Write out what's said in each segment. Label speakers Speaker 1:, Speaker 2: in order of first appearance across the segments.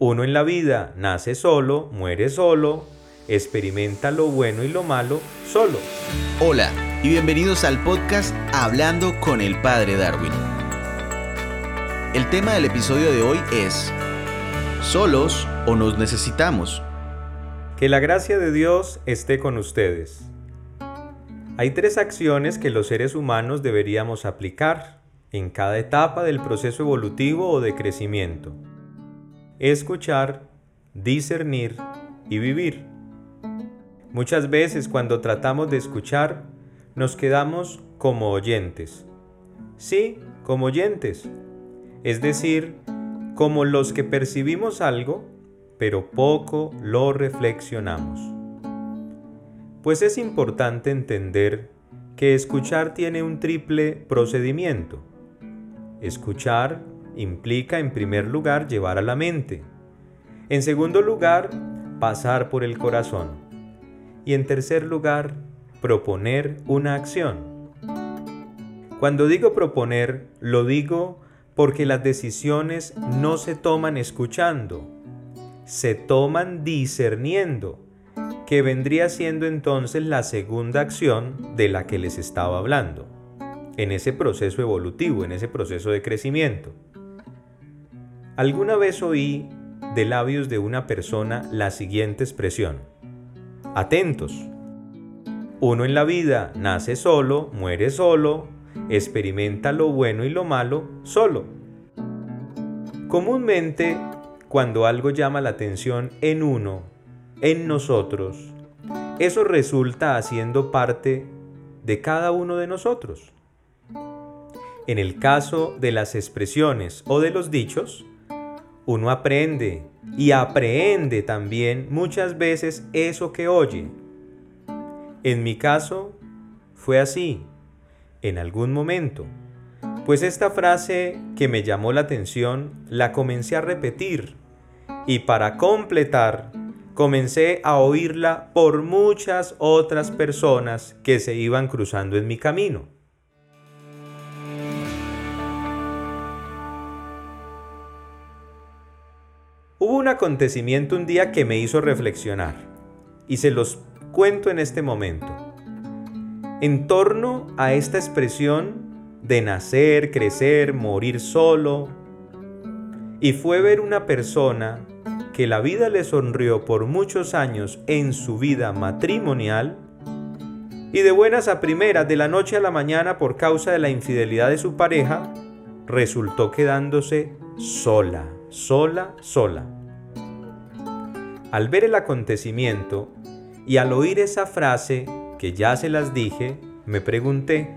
Speaker 1: Uno en la vida nace solo, muere solo, experimenta lo bueno y lo malo solo.
Speaker 2: Hola y bienvenidos al podcast Hablando con el Padre Darwin. El tema del episodio de hoy es ¿Solos o nos necesitamos?
Speaker 1: Que la gracia de Dios esté con ustedes. Hay tres acciones que los seres humanos deberíamos aplicar en cada etapa del proceso evolutivo o de crecimiento escuchar, discernir y vivir. Muchas veces cuando tratamos de escuchar, nos quedamos como oyentes. Sí, como oyentes. Es decir, como los que percibimos algo, pero poco lo reflexionamos. Pues es importante entender que escuchar tiene un triple procedimiento. Escuchar, implica en primer lugar llevar a la mente. En segundo lugar, pasar por el corazón. Y en tercer lugar, proponer una acción. Cuando digo proponer, lo digo porque las decisiones no se toman escuchando, se toman discerniendo, que vendría siendo entonces la segunda acción de la que les estaba hablando, en ese proceso evolutivo, en ese proceso de crecimiento. Alguna vez oí de labios de una persona la siguiente expresión. Atentos. Uno en la vida nace solo, muere solo, experimenta lo bueno y lo malo solo. Comúnmente, cuando algo llama la atención en uno, en nosotros, eso resulta haciendo parte de cada uno de nosotros. En el caso de las expresiones o de los dichos, uno aprende y aprende también muchas veces eso que oye. En mi caso, fue así, en algún momento, pues esta frase que me llamó la atención la comencé a repetir y para completar comencé a oírla por muchas otras personas que se iban cruzando en mi camino. Hubo un acontecimiento un día que me hizo reflexionar y se los cuento en este momento. En torno a esta expresión de nacer, crecer, morir solo, y fue ver una persona que la vida le sonrió por muchos años en su vida matrimonial y de buenas a primeras de la noche a la mañana por causa de la infidelidad de su pareja, resultó quedándose sola, sola, sola. Al ver el acontecimiento y al oír esa frase que ya se las dije, me pregunté,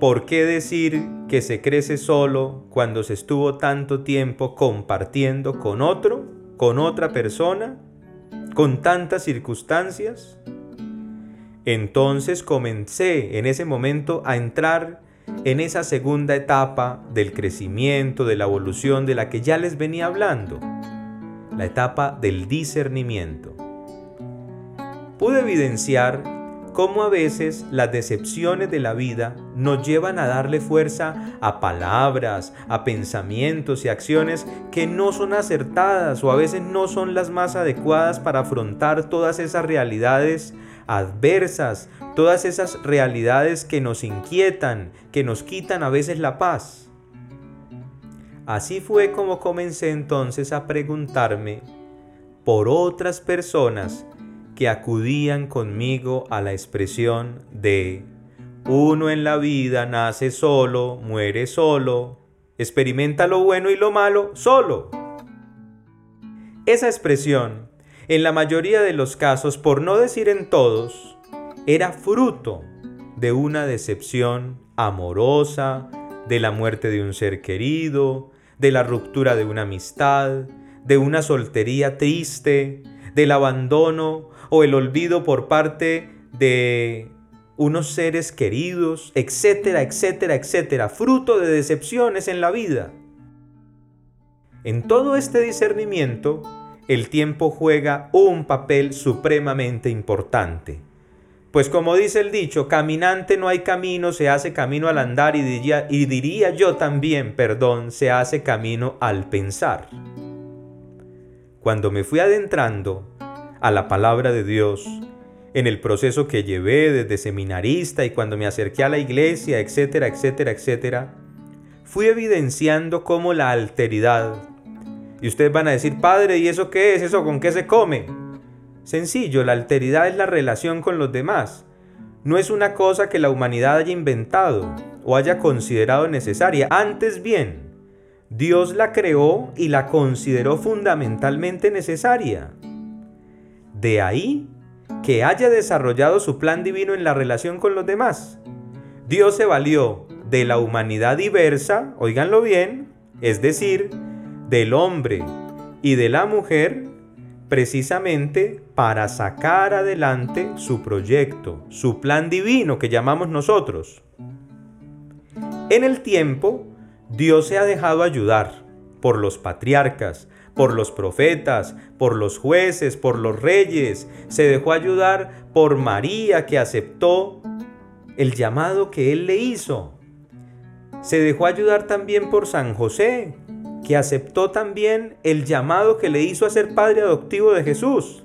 Speaker 1: ¿por qué decir que se crece solo cuando se estuvo tanto tiempo compartiendo con otro, con otra persona, con tantas circunstancias? Entonces comencé en ese momento a entrar en esa segunda etapa del crecimiento, de la evolución de la que ya les venía hablando la etapa del discernimiento. Pude evidenciar cómo a veces las decepciones de la vida nos llevan a darle fuerza a palabras, a pensamientos y acciones que no son acertadas o a veces no son las más adecuadas para afrontar todas esas realidades adversas, todas esas realidades que nos inquietan, que nos quitan a veces la paz. Así fue como comencé entonces a preguntarme por otras personas que acudían conmigo a la expresión de uno en la vida nace solo, muere solo, experimenta lo bueno y lo malo solo. Esa expresión, en la mayoría de los casos, por no decir en todos, era fruto de una decepción amorosa, de la muerte de un ser querido, de la ruptura de una amistad, de una soltería triste, del abandono o el olvido por parte de unos seres queridos, etcétera, etcétera, etcétera, fruto de decepciones en la vida. En todo este discernimiento, el tiempo juega un papel supremamente importante. Pues como dice el dicho, caminante no hay camino, se hace camino al andar y diría, y diría yo también, perdón, se hace camino al pensar. cuando me fui adentrando a la palabra de Dios, en el proceso que llevé desde seminarista y cuando me acerqué a la iglesia, etcétera, etcétera, etcétera, fui evidenciando cómo la alteridad, y ustedes van a decir, Padre, ¿y eso qué es? ¿Eso con qué se come? Sencillo, la alteridad es la relación con los demás. No es una cosa que la humanidad haya inventado o haya considerado necesaria. Antes bien, Dios la creó y la consideró fundamentalmente necesaria. De ahí que haya desarrollado su plan divino en la relación con los demás. Dios se valió de la humanidad diversa, oíganlo bien, es decir, del hombre y de la mujer, precisamente para sacar adelante su proyecto, su plan divino que llamamos nosotros. En el tiempo, Dios se ha dejado ayudar por los patriarcas, por los profetas, por los jueces, por los reyes. Se dejó ayudar por María que aceptó el llamado que Él le hizo. Se dejó ayudar también por San José, que aceptó también el llamado que le hizo a ser padre adoptivo de Jesús.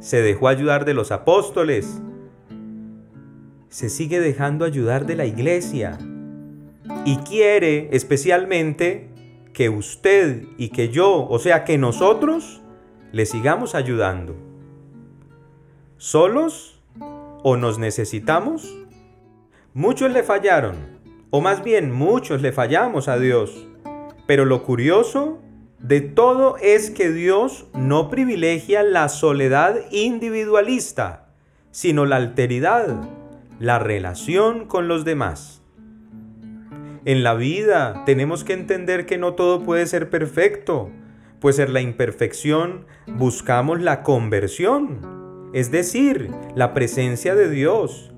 Speaker 1: Se dejó ayudar de los apóstoles. Se sigue dejando ayudar de la iglesia y quiere especialmente que usted y que yo, o sea, que nosotros, le sigamos ayudando. ¿Solos o nos necesitamos? Muchos le fallaron, o más bien muchos le fallamos a Dios. Pero lo curioso de todo es que Dios no privilegia la soledad individualista, sino la alteridad, la relación con los demás. En la vida tenemos que entender que no todo puede ser perfecto, pues en la imperfección buscamos la conversión, es decir, la presencia de Dios,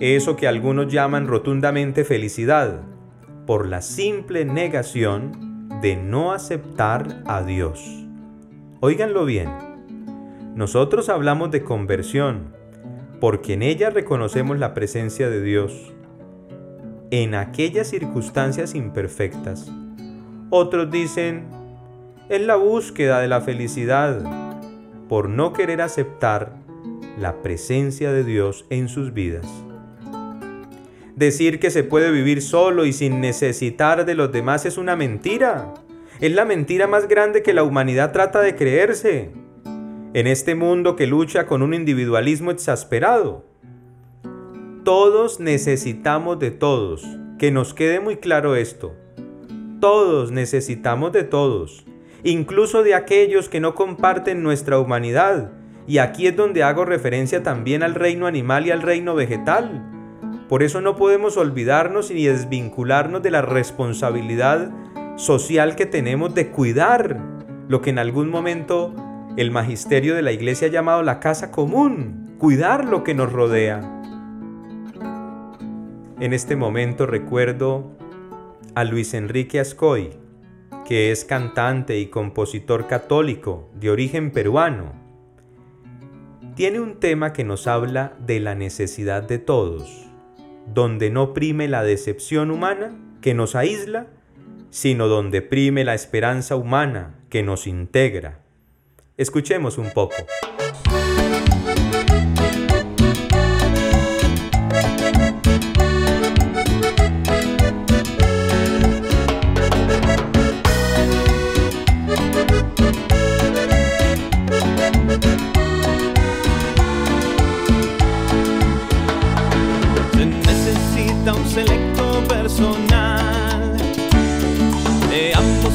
Speaker 1: eso que algunos llaman rotundamente felicidad, por la simple negación de no aceptar a Dios. Óiganlo bien, nosotros hablamos de conversión, porque en ella reconocemos la presencia de Dios en aquellas circunstancias imperfectas. Otros dicen, es la búsqueda de la felicidad por no querer aceptar la presencia de Dios en sus vidas. Decir que se puede vivir solo y sin necesitar de los demás es una mentira. Es la mentira más grande que la humanidad trata de creerse. En este mundo que lucha con un individualismo exasperado, todos necesitamos de todos. Que nos quede muy claro esto. Todos necesitamos de todos, incluso de aquellos que no comparten nuestra humanidad. Y aquí es donde hago referencia también al reino animal y al reino vegetal. Por eso no podemos olvidarnos ni desvincularnos de la responsabilidad social que tenemos de cuidar lo que en algún momento el magisterio de la iglesia ha llamado la casa común, cuidar lo que nos rodea. En este momento recuerdo a Luis Enrique Ascoy, que es cantante y compositor católico de origen peruano. Tiene un tema que nos habla de la necesidad de todos, donde no prime la decepción humana que nos aísla, sino donde prime la esperanza humana que nos integra. Escuchemos un poco.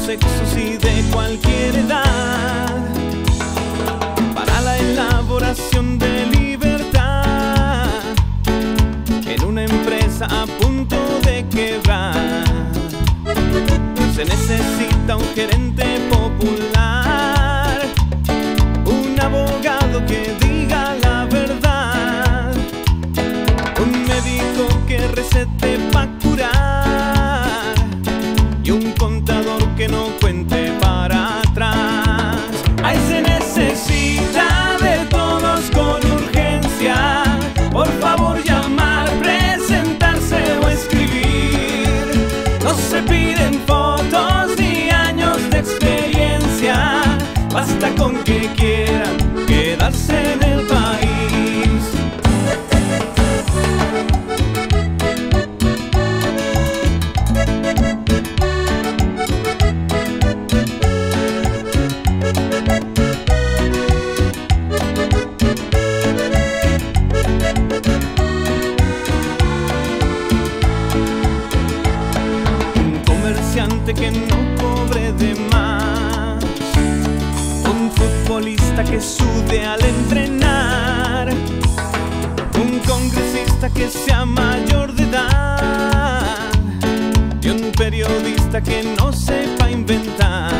Speaker 3: Sexos y de periodista que no sepa inventar.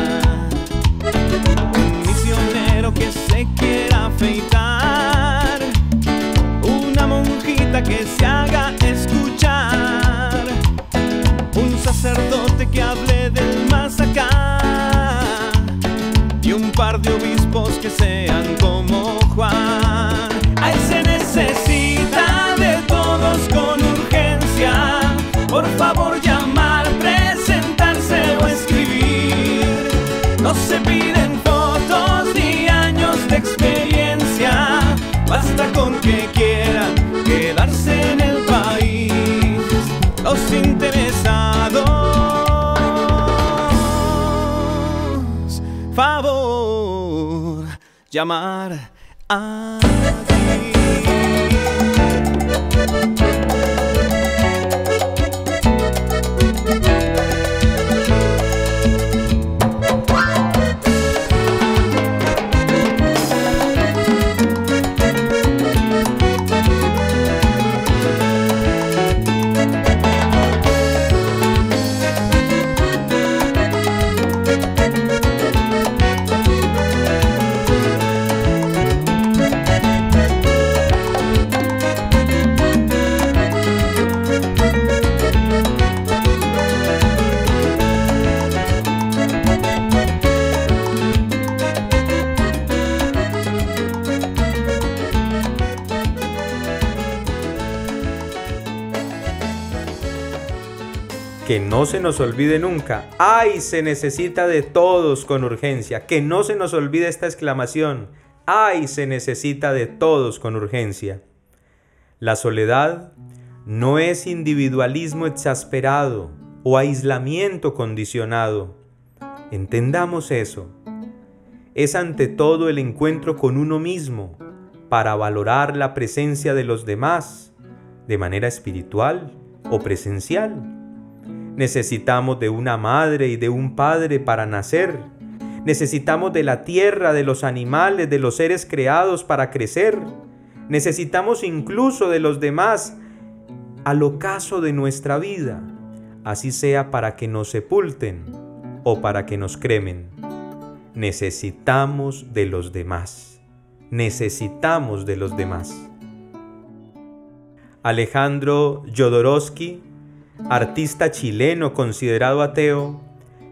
Speaker 3: Un misionero que se quiera afeitar. Una monjita que se haga escuchar. Un sacerdote que hable del más acá. Y un par de obispos que sean como Juan. Ahí se necesita de todos con urgencia. Por favor, llamar a
Speaker 1: Que no se nos olvide nunca. ¡Ay! Se necesita de todos con urgencia. Que no se nos olvide esta exclamación. ¡Ay! Se necesita de todos con urgencia. La soledad no es individualismo exasperado o aislamiento condicionado. Entendamos eso. Es ante todo el encuentro con uno mismo para valorar la presencia de los demás de manera espiritual o presencial. Necesitamos de una madre y de un padre para nacer. Necesitamos de la tierra, de los animales, de los seres creados para crecer. Necesitamos incluso de los demás al ocaso de nuestra vida, así sea para que nos sepulten o para que nos cremen. Necesitamos de los demás. Necesitamos de los demás. Alejandro Jodorowsky artista chileno considerado ateo,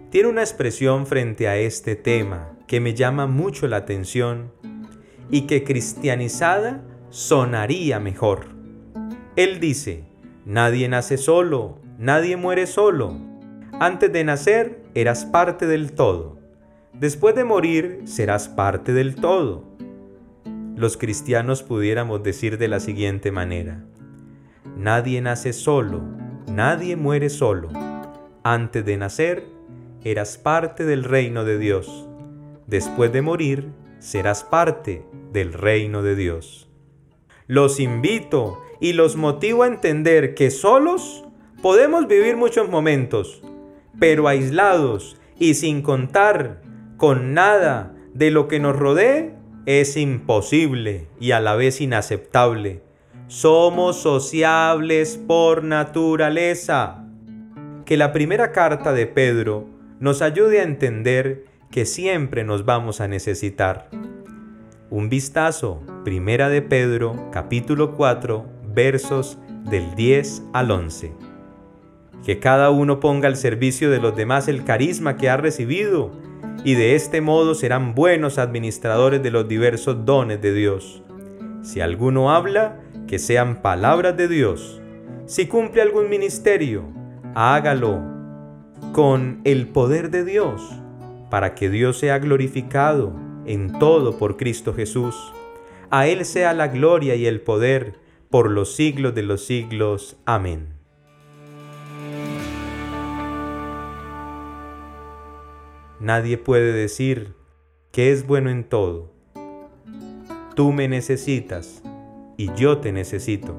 Speaker 1: tiene una expresión frente a este tema que me llama mucho la atención y que cristianizada sonaría mejor. Él dice, nadie nace solo, nadie muere solo. Antes de nacer eras parte del todo. Después de morir serás parte del todo. Los cristianos pudiéramos decir de la siguiente manera, nadie nace solo, Nadie muere solo. Antes de nacer, eras parte del reino de Dios. Después de morir, serás parte del reino de Dios. Los invito y los motivo a entender que solos podemos vivir muchos momentos, pero aislados y sin contar con nada de lo que nos rodee es imposible y a la vez inaceptable somos sociables por naturaleza. Que la primera carta de Pedro nos ayude a entender que siempre nos vamos a necesitar. Un vistazo, Primera de Pedro, capítulo 4, versos del 10 al 11. Que cada uno ponga al servicio de los demás el carisma que ha recibido, y de este modo serán buenos administradores de los diversos dones de Dios. Si alguno habla, que sean palabras de Dios. Si cumple algún ministerio, hágalo con el poder de Dios, para que Dios sea glorificado en todo por Cristo Jesús. A Él sea la gloria y el poder por los siglos de los siglos. Amén. Nadie puede decir que es bueno en todo. Tú me necesitas y yo te necesito.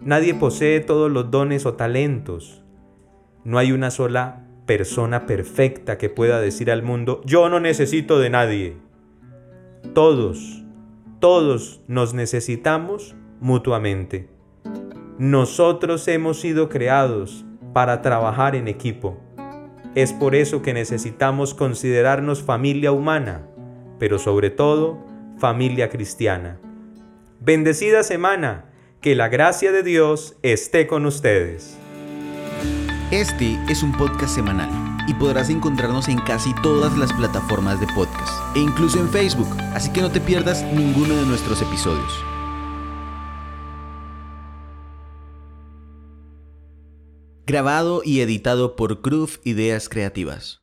Speaker 1: Nadie posee todos los dones o talentos. No hay una sola persona perfecta que pueda decir al mundo, yo no necesito de nadie. Todos, todos nos necesitamos mutuamente. Nosotros hemos sido creados para trabajar en equipo. Es por eso que necesitamos considerarnos familia humana, pero sobre todo familia cristiana. Bendecida semana, que la gracia de Dios esté con ustedes.
Speaker 2: Este es un podcast semanal y podrás encontrarnos en casi todas las plataformas de podcast e incluso en Facebook, así que no te pierdas ninguno de nuestros episodios. Grabado y editado por Groove Ideas Creativas.